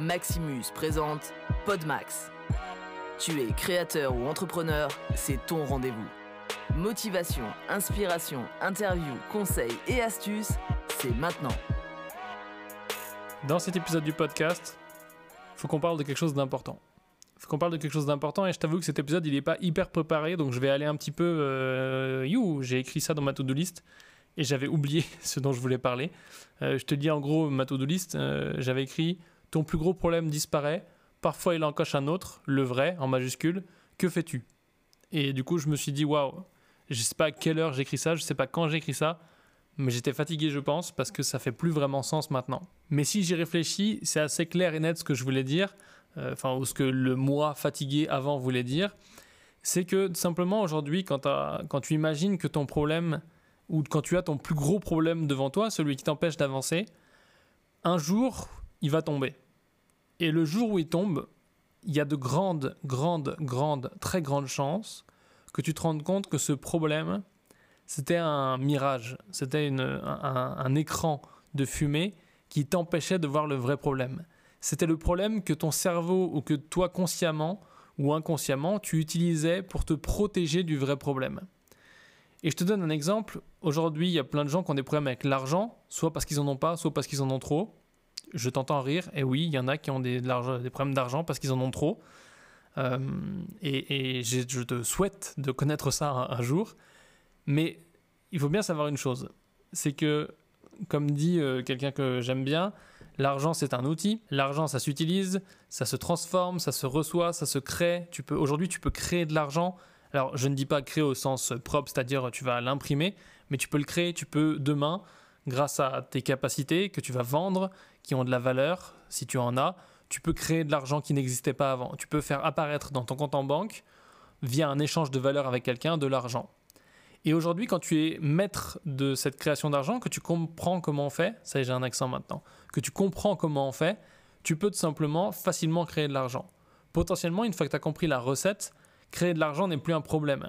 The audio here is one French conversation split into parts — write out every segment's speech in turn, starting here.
Maximus présente Podmax. Tu es créateur ou entrepreneur, c'est ton rendez-vous. Motivation, inspiration, interview, conseils et astuces, c'est maintenant. Dans cet épisode du podcast, faut qu'on parle de quelque chose d'important. Faut qu'on parle de quelque chose d'important et je t'avoue que cet épisode il est pas hyper préparé donc je vais aller un petit peu. Euh, you, j'ai écrit ça dans ma to-do list et j'avais oublié ce dont je voulais parler. Euh, je te dis en gros ma to-do list, euh, j'avais écrit ton plus gros problème disparaît, parfois il en coche un autre, le vrai en majuscule, que fais-tu? Et du coup je me suis dit waouh, je sais pas à quelle heure j'écris ça, je sais pas quand j'écris ça, mais j'étais fatigué je pense parce que ça fait plus vraiment sens maintenant. Mais si j'y réfléchis, c'est assez clair et net ce que je voulais dire, euh, enfin ou ce que le moi fatigué avant voulait dire, c'est que simplement aujourd'hui quand tu imagines que ton problème ou quand tu as ton plus gros problème devant toi, celui qui t'empêche d'avancer, un jour, il va tomber. Et le jour où il tombe, il y a de grandes, grandes, grandes, très grandes chances que tu te rendes compte que ce problème, c'était un mirage, c'était un, un écran de fumée qui t'empêchait de voir le vrai problème. C'était le problème que ton cerveau ou que toi consciemment ou inconsciemment, tu utilisais pour te protéger du vrai problème. Et je te donne un exemple. Aujourd'hui, il y a plein de gens qui ont des problèmes avec l'argent, soit parce qu'ils en ont pas, soit parce qu'ils en ont trop. Je t'entends rire, et oui, il y en a qui ont des, des problèmes d'argent parce qu'ils en ont trop. Euh, et, je te souhaite de connaître ça un, jour. Mais il faut bien savoir une chose c'est que, comme dit euh, quelqu'un que j'aime bien, l'argent c'est un outil. L'argent ça s'utilise, ça se transforme, ça se reçoit, ça se crée. Tu peux aujourd'hui tu peux créer de l'argent alors, je ne dis pas créer au sens propre, c'est-à-dire tu vas l'imprimer, mais tu peux le créer, tu peux demain, grâce à tes capacités que tu vas vendre, qui ont de la valeur, si tu en as, tu peux créer de l'argent qui n'existait pas avant. Tu peux faire apparaître dans ton compte en banque, via un échange de valeur avec quelqu'un, de l'argent. Et aujourd'hui, quand tu es maître de cette création d'argent, que tu comprends comment on fait, ça j'ai un accent maintenant, que tu comprends comment on fait, tu peux tout simplement facilement créer de l'argent. Potentiellement, une fois que tu as compris la recette, créer de l'argent n'est plus un problème.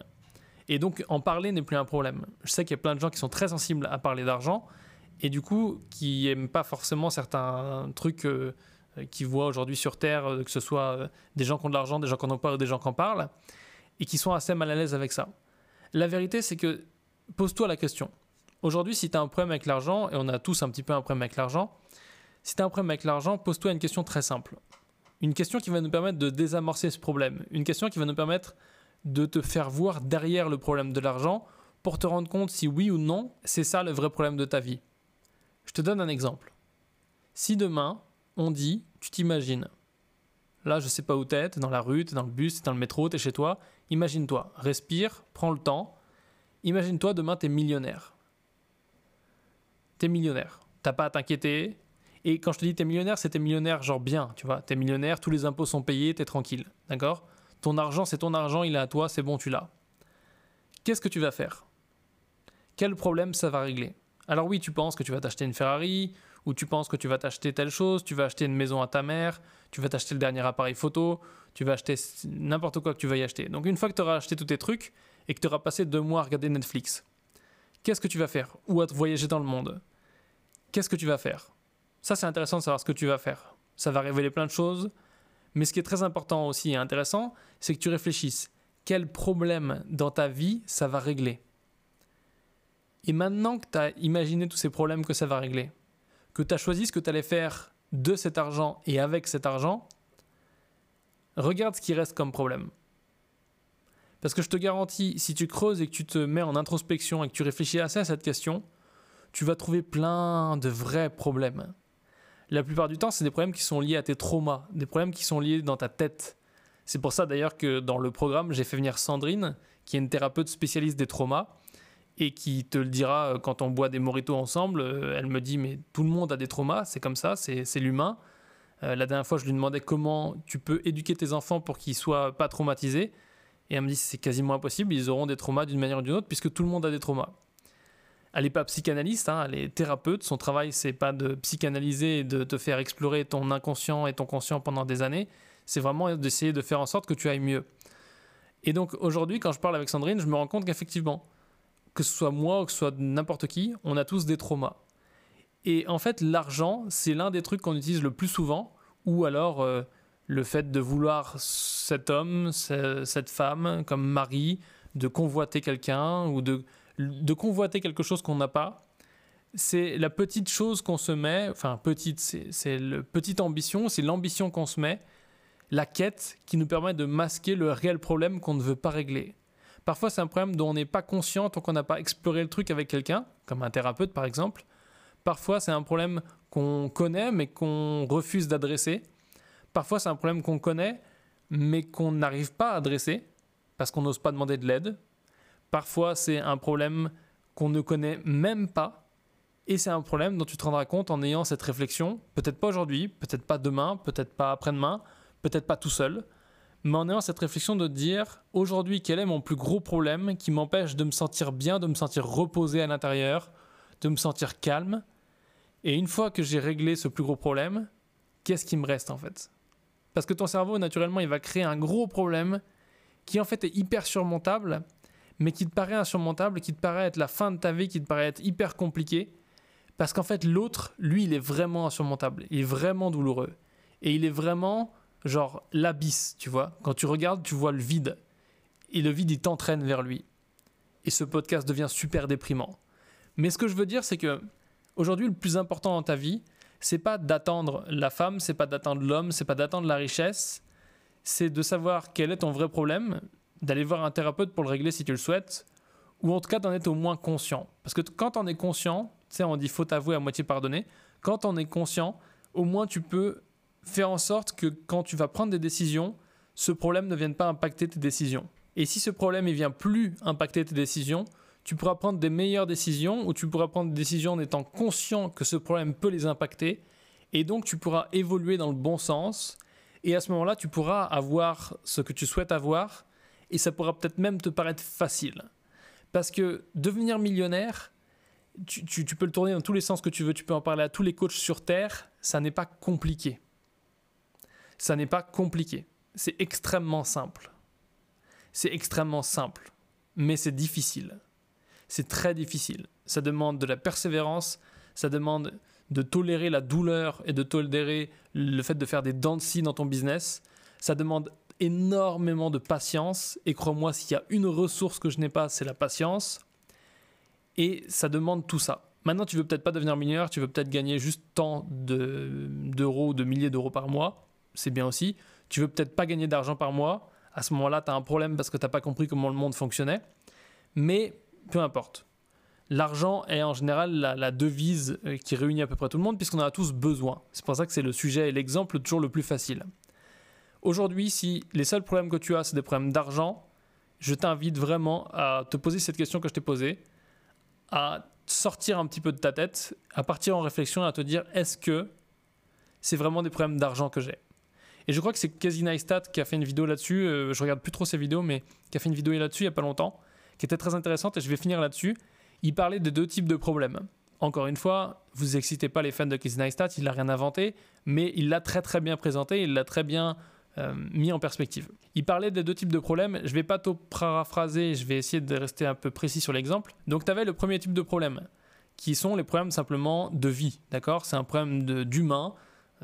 Et donc en parler n'est plus un problème. Je sais qu'il y a plein de gens qui sont très sensibles à parler d'argent et du coup qui n'aiment pas forcément certains trucs euh, qu'ils voient aujourd'hui sur Terre, euh, que ce soit euh, des gens qui ont de l'argent, des gens qui n'en ont pas ou des gens qui en parlent, et qui sont assez mal à l'aise avec ça. La vérité c'est que pose-toi la question. Aujourd'hui si tu as un problème avec l'argent, et on a tous un petit peu un problème avec l'argent, si tu as un problème avec l'argent, pose-toi une question très simple. Une question qui va nous permettre de désamorcer ce problème. Une question qui va nous permettre de te faire voir derrière le problème de l'argent pour te rendre compte si oui ou non c'est ça le vrai problème de ta vie. Je te donne un exemple. Si demain on dit, tu t'imagines, là je sais pas où t'es, t'es dans la rue, t'es dans le bus, t'es dans le métro, t'es chez toi, imagine-toi, respire, prends le temps, imagine-toi demain t'es millionnaire. T'es millionnaire. T'as pas à t'inquiéter, et quand je te dis t'es millionnaire, c'est t'es millionnaire genre bien, tu vois. T'es millionnaire, tous les impôts sont payés, t'es tranquille, d'accord? Ton argent, c'est ton argent, il est à toi, c'est bon, tu l'as. Qu'est-ce que tu vas faire? Quel problème ça va régler? Alors oui, tu penses que tu vas t'acheter une Ferrari, ou tu penses que tu vas t'acheter telle chose, tu vas acheter une maison à ta mère, tu vas t'acheter le dernier appareil photo, tu vas acheter n'importe quoi que tu vas y acheter. Donc une fois que tu auras acheté tous tes trucs et que tu auras passé deux mois à regarder Netflix, qu'est-ce que tu vas faire Ou à voyager dans le monde? Qu'est-ce que tu vas faire? Ça, c'est intéressant de savoir ce que tu vas faire. Ça va révéler plein de choses. Mais ce qui est très important aussi et intéressant, c'est que tu réfléchisses. Quel problème dans ta vie ça va régler? Et maintenant que tu as imaginé tous ces problèmes que ça va régler, que tu as choisi ce que tu allais faire de cet argent et avec cet argent, regarde ce qui reste comme problème. Parce que je te garantis, si tu creuses et que tu te mets en introspection et que tu réfléchis assez à cette question, tu vas trouver plein de vrais problèmes la plupart du temps, c'est des problèmes qui sont liés à tes traumas, des problèmes qui sont liés dans ta tête. C'est pour ça d'ailleurs que dans le programme, j'ai fait venir Sandrine, qui est une thérapeute spécialiste des traumas, et qui te le dira euh, quand on boit des moritos ensemble. Euh, elle me dit, mais tout le monde a des traumas, c'est comme ça, c'est l'humain. Euh, la dernière fois, je lui demandais comment tu peux éduquer tes enfants pour qu'ils soient pas traumatisés. Et elle me dit, c'est quasiment impossible, ils auront des traumas d'une manière ou d'une autre, puisque tout le monde a des traumas elle n'est pas psychanalyste, hein, elle est thérapeute. Son travail, c'est pas de psychanalyser et de te faire explorer ton inconscient et ton conscient pendant des années. C'est vraiment d'essayer de faire en sorte que tu ailles mieux. Et donc aujourd'hui, quand je parle avec Sandrine, je me rends compte qu'effectivement, que ce soit moi ou que ce soit n'importe qui, on a tous des traumas. Et en fait, l'argent, c'est l'un des trucs qu'on utilise le plus souvent, ou alors euh, le fait de vouloir cet homme, cette femme comme mari, de convoiter quelqu'un ou de, de convoiter quelque chose qu'on n'a pas. C'est la petite chose qu'on se met, enfin petite, c'est la petite ambition, c'est l'ambition qu'on se met, la quête qui nous permet de masquer le réel problème qu'on ne veut pas régler. Parfois, c'est un problème dont on n'est pas conscient tant qu'on n'a pas exploré le truc avec quelqu'un, comme un thérapeute par exemple. Parfois, c'est un problème qu'on connaît mais qu'on refuse d'adresser. Parfois, c'est un problème qu'on connaît mais qu'on n'arrive pas à adresser parce qu'on n'ose pas demander de l'aide. Parfois, c'est un problème qu'on ne connaît même pas et c'est un problème dont tu te rendras compte en ayant cette réflexion, peut-être pas aujourd'hui, peut-être pas demain, peut-être pas après-demain, peut-être pas tout seul, mais en ayant cette réflexion de dire aujourd'hui quel est mon plus gros problème qui m'empêche de me sentir bien, de me sentir reposé à l'intérieur, de me sentir calme? Et une fois que j'ai réglé ce plus gros problème, qu'est-ce qui me reste en fait? Parce que ton cerveau, naturellement, il va créer un gros problème qui en fait est hyper surmontable, mais qui te paraît insurmontable, qui te paraît être la fin de ta vie, qui te paraît être hyper compliqué. Parce qu'en fait, l'autre, lui, il est vraiment insurmontable, il est vraiment douloureux. Et il est vraiment genre l'abysse, tu vois. Quand tu regardes, tu vois le vide. Et le vide, il t'entraîne vers lui. Et ce podcast devient super déprimant. Mais ce que je veux dire, c'est que aujourd'hui, le plus important dans ta vie, c'est pas d'attendre la femme, c'est pas d'attendre l'homme, c'est pas d'attendre la richesse, c'est de savoir quel est ton vrai problème, d'aller voir un thérapeute pour le régler si tu le souhaites, ou en tout cas d'en être au moins conscient. Parce que quand on est conscient, tu sais, on dit faut avouer à moitié pardonner, quand on est conscient, au moins tu peux faire en sorte que quand tu vas prendre des décisions, ce problème ne vienne pas impacter tes décisions. Et si ce problème ne vient plus impacter tes décisions, tu pourras prendre des meilleures décisions ou tu pourras prendre des décisions en étant conscient que ce problème peut les impacter. Et donc tu pourras évoluer dans le bon sens. Et à ce moment-là, tu pourras avoir ce que tu souhaites avoir. Et ça pourra peut-être même te paraître facile. Parce que devenir millionnaire, tu, peux le tourner dans tous les sens que tu veux. Tu peux en parler à tous les coachs sur Terre. Ça n'est pas compliqué ça n'est pas compliqué. C'est extrêmement simple. C'est extrêmement simple, mais c'est difficile. C'est très difficile. Ça demande de la persévérance, ça demande de tolérer la douleur et de tolérer le fait de faire des dents de scie dans ton business. Ça demande énormément de patience. Et crois-moi, s'il y a une ressource que je n'ai pas, c'est la patience. Et ça demande tout ça. Maintenant, tu veux peut-être pas devenir mineur, tu veux peut-être gagner juste tant d'euros, de milliers d'euros par mois c'est bien aussi. Tu veux peut-être pas gagner d'argent par mois. À ce moment-là, tu as un problème parce que tu n'as pas compris comment le monde fonctionnait. Mais peu importe. L'argent est en général la, devise euh, qui réunit à peu près tout le monde puisqu'on en a tous besoin. C'est pour ça que c'est le sujet et l'exemple toujours le plus facile. Aujourd'hui, si les seuls problèmes que tu as, c'est des problèmes d'argent, je t'invite vraiment à te poser cette question que je t'ai posée, à sortir un petit peu de ta tête, à partir en réflexion, à te dire est-ce que c'est vraiment des problèmes d'argent que j'ai? Et je crois que c'est Casey Neistat qui a fait une vidéo là-dessus. Euh, je regarde plus trop ses vidéos, mais qui a fait une vidéo là-dessus il y a pas longtemps, qui était très intéressante et je vais finir là-dessus. Il parlait de deux types de problèmes. Encore une fois, vous excitez pas les fans de Casey Neistat, il n'a rien inventé, mais il l'a très très bien présenté, il l'a très bien euh, mis en perspective. Il parlait des deux types de problèmes. Je vais pas tout paraphraser, je vais essayer de rester un peu précis sur l'exemple. Donc tu avais le premier type de problème, qui sont les problèmes simplement de vie, d'accord? C'est un problème d'humain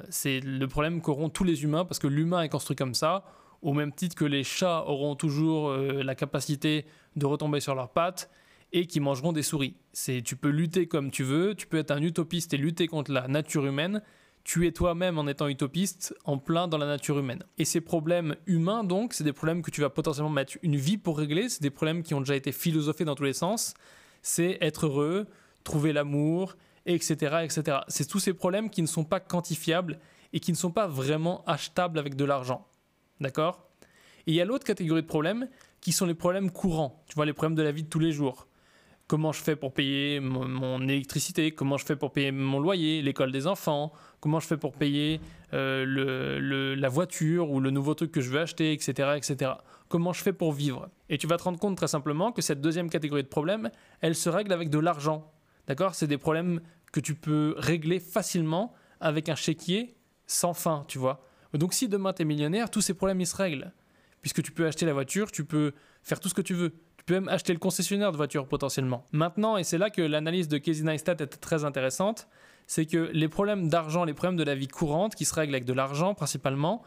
c'est le problème qu'auront tous les humains parce que l'humain est construit comme ça, au même titre que les chats auront toujours euh, la capacité de retomber sur leurs pattes et qui mangeront des souris. C'est tu peux lutter comme tu veux, tu peux être un utopiste et lutter contre la nature humaine. Tu es toi-même en étant utopiste, en plein dans la nature humaine. Et ces problèmes humains, donc, c'est des problèmes que tu vas potentiellement mettre une vie pour régler. C'est des problèmes qui ont déjà été philosophés dans tous les sens. C'est être heureux, trouver l'amour, etc. etc. C'est tous ces problèmes qui ne sont pas quantifiables et qui ne sont pas vraiment achetables avec de l'argent. D'accord? Et il y a l'autre catégorie de problèmes qui sont les problèmes courants, tu vois, les problèmes de la vie de tous les jours. Comment je fais pour payer mon, électricité? Comment je fais pour payer mon loyer, l'école des enfants? Comment je fais pour payer euh, le, la voiture ou le nouveau truc que je veux acheter, etc., etc. Comment je fais pour vivre? Et tu vas te rendre compte très simplement que cette deuxième catégorie de problèmes, elle se règle avec de l'argent. D'accord? C'est des problèmes que tu peux régler facilement avec un chéquier sans fin, tu vois. Donc si demain tu es millionnaire, tous ces problèmes ils se règlent. Puisque tu peux acheter la voiture, tu peux faire tout ce que tu veux. Tu peux même acheter le concessionnaire de voiture potentiellement. Maintenant, et c'est là que l'analyse de Casey Neistat est très intéressante, c'est que les problèmes d'argent, les problèmes de la vie courante qui se règlent avec de l'argent principalement,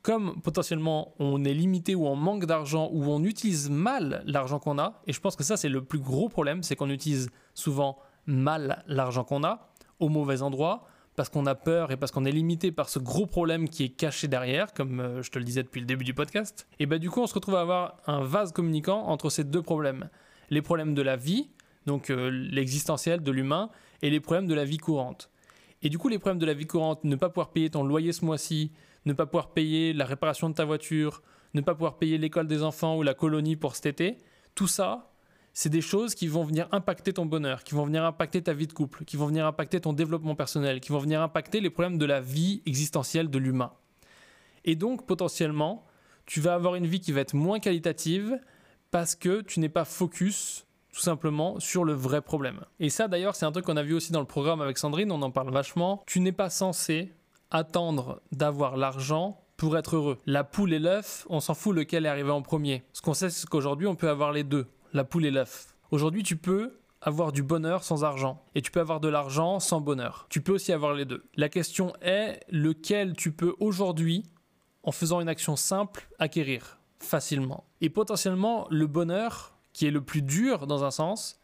comme potentiellement on est limité ou on manque d'argent ou on utilise mal l'argent qu'on a, et je pense que ça c'est le plus gros problème, c'est qu'on utilise souvent mal l'argent qu'on a, au mauvais endroit, parce qu'on a peur et parce qu'on est limité par ce gros problème qui est caché derrière, comme euh, je te le disais depuis le début du podcast, et bien du coup on se retrouve à avoir un vase communicant entre ces deux problèmes. Les problèmes de la vie, donc euh, l'existentiel de l'humain, et les problèmes de la vie courante. Et du coup les problèmes de la vie courante, ne pas pouvoir payer ton loyer ce mois-ci, ne pas pouvoir payer la réparation de ta voiture, ne pas pouvoir payer l'école des enfants ou la colonie pour cet été, tout ça, c'est des choses qui vont venir impacter ton bonheur, qui vont venir impacter ta vie de couple, qui vont venir impacter ton développement personnel, qui vont venir impacter les problèmes de la vie existentielle de l'humain. Et donc, potentiellement, tu vas avoir une vie qui va être moins qualitative parce que tu n'es pas focus tout simplement sur le vrai problème. Et ça d'ailleurs c'est un truc qu'on a vu aussi dans le programme avec Sandrine, on en parle vachement. Tu n'es pas censé attendre d'avoir l'argent pour être heureux. La poule et l'œuf, on s'en fout lequel est arrivé en premier. Ce qu'on sait, c'est qu'aujourd'hui, on peut avoir les deux, la poule et l'œuf. Aujourd'hui, tu peux avoir du bonheur sans argent et tu peux avoir de l'argent sans bonheur. Tu peux aussi avoir les deux. La question est lequel tu peux aujourd'hui, en faisant une action simple, acquérir facilement. Et potentiellement, le bonheur, qui est le plus dur dans un sens,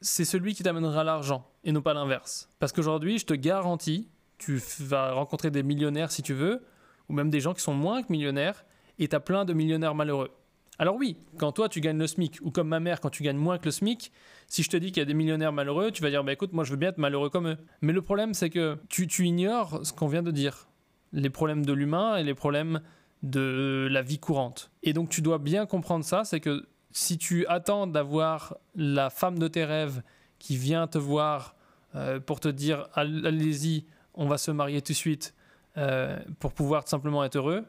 c'est celui qui t'amènera l'argent et non pas l'inverse. Parce qu'aujourd'hui, je te garantis tu vas rencontrer des millionnaires si tu veux, ou même des gens qui sont moins que millionnaires, et tu as plein de millionnaires malheureux. Alors oui, quand toi tu gagnes le SMIC, ou comme ma mère quand tu gagnes moins que le SMIC, si je te dis qu'il y a des millionnaires malheureux, tu vas dire bah écoute, moi je veux bien être malheureux comme eux. Mais le problème c'est que tu, ignores ce qu'on vient de dire. Les problèmes de l'humain et les problèmes de la vie courante. Et donc tu dois bien comprendre ça, c'est que si tu attends d'avoir la femme de tes rêves qui vient te voir euh, pour te dire allez-y, on va se marier tout de suite euh, pour pouvoir simplement être heureux,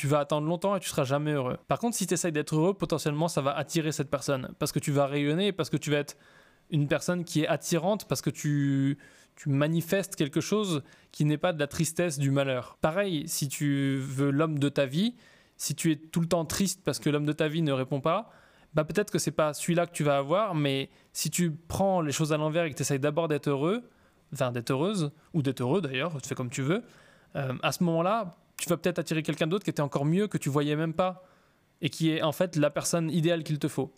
tu vas attendre longtemps et tu seras jamais heureux. Par contre, si tu essayes d'être heureux, potentiellement, ça va attirer cette personne parce que tu vas rayonner, parce que tu vas être une personne qui est attirante, parce que tu, tu manifestes quelque chose qui n'est pas de la tristesse, du malheur. Pareil, si tu veux l'homme de ta vie, si tu es tout le temps triste parce que l'homme de ta vie ne répond pas, bah peut-être que c'est pas celui-là que tu vas avoir, mais si tu prends les choses à l'envers et que tu essayes d'abord d'être heureux, enfin d'être heureuse, ou d'être heureux d'ailleurs, tu fais comme tu veux, euh, à ce moment-là, tu vas peut-être attirer quelqu'un d'autre qui était encore mieux, que tu voyais même pas, et qui est en fait la personne idéale qu'il te faut.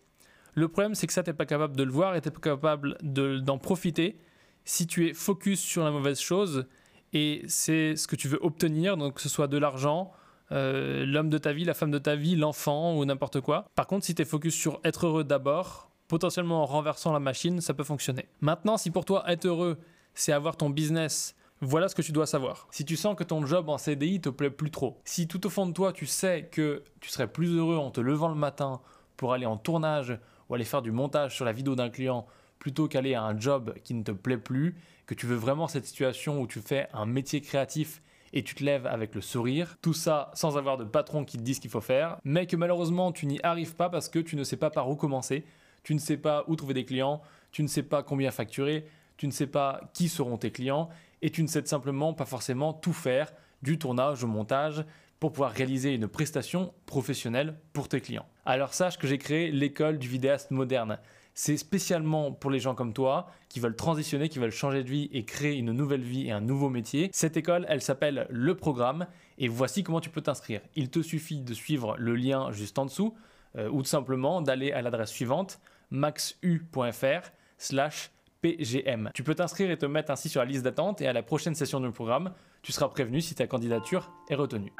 Le problème, c'est que ça, tu n'es pas capable de le voir et tu n'es pas capable d'en profiter si tu es focus sur la mauvaise chose et c'est ce que tu veux obtenir, donc que ce soit de l'argent, euh, l'homme de ta vie, la femme de ta vie, l'enfant ou n'importe quoi. Par contre, si tu es focus sur être heureux d'abord, potentiellement en renversant la machine, ça peut fonctionner. Maintenant, si pour toi être heureux, c'est avoir ton business. Voilà ce que tu dois savoir. Si tu sens que ton job en CDI te plaît plus trop, si tout au fond de toi tu sais que tu serais plus heureux en te levant le matin pour aller en tournage ou aller faire du montage sur la vidéo d'un client plutôt qu'aller à un job qui ne te plaît plus, que tu veux vraiment cette situation où tu fais un métier créatif et tu te lèves avec le sourire, tout ça sans avoir de patron qui te dise ce qu'il faut faire, mais que malheureusement tu n'y arrives pas parce que tu ne sais pas par où commencer, tu ne sais pas où trouver des clients, tu ne sais pas combien facturer, tu ne sais pas qui seront tes clients et tu ne sais simplement pas forcément tout faire du tournage au montage pour pouvoir réaliser une prestation professionnelle pour tes clients. Alors sache que j'ai créé l'école du vidéaste moderne. C'est spécialement pour les gens comme toi qui veulent transitionner, qui veulent changer de vie et créer une nouvelle vie et un nouveau métier. Cette école, elle s'appelle Le Programme et voici comment tu peux t'inscrire. Il te suffit de suivre le lien juste en dessous euh, ou tout simplement d'aller à l'adresse suivante maxu.fr slash PGM. Tu peux t'inscrire et te mettre ainsi sur la liste d'attente et à la prochaine session du programme, tu seras prévenu si ta candidature est retenue.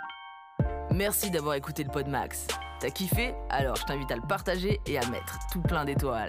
Merci d'avoir écouté le Pod Max. T'as kiffé? Alors je t'invite à le partager et à mettre tout plein d'étoiles.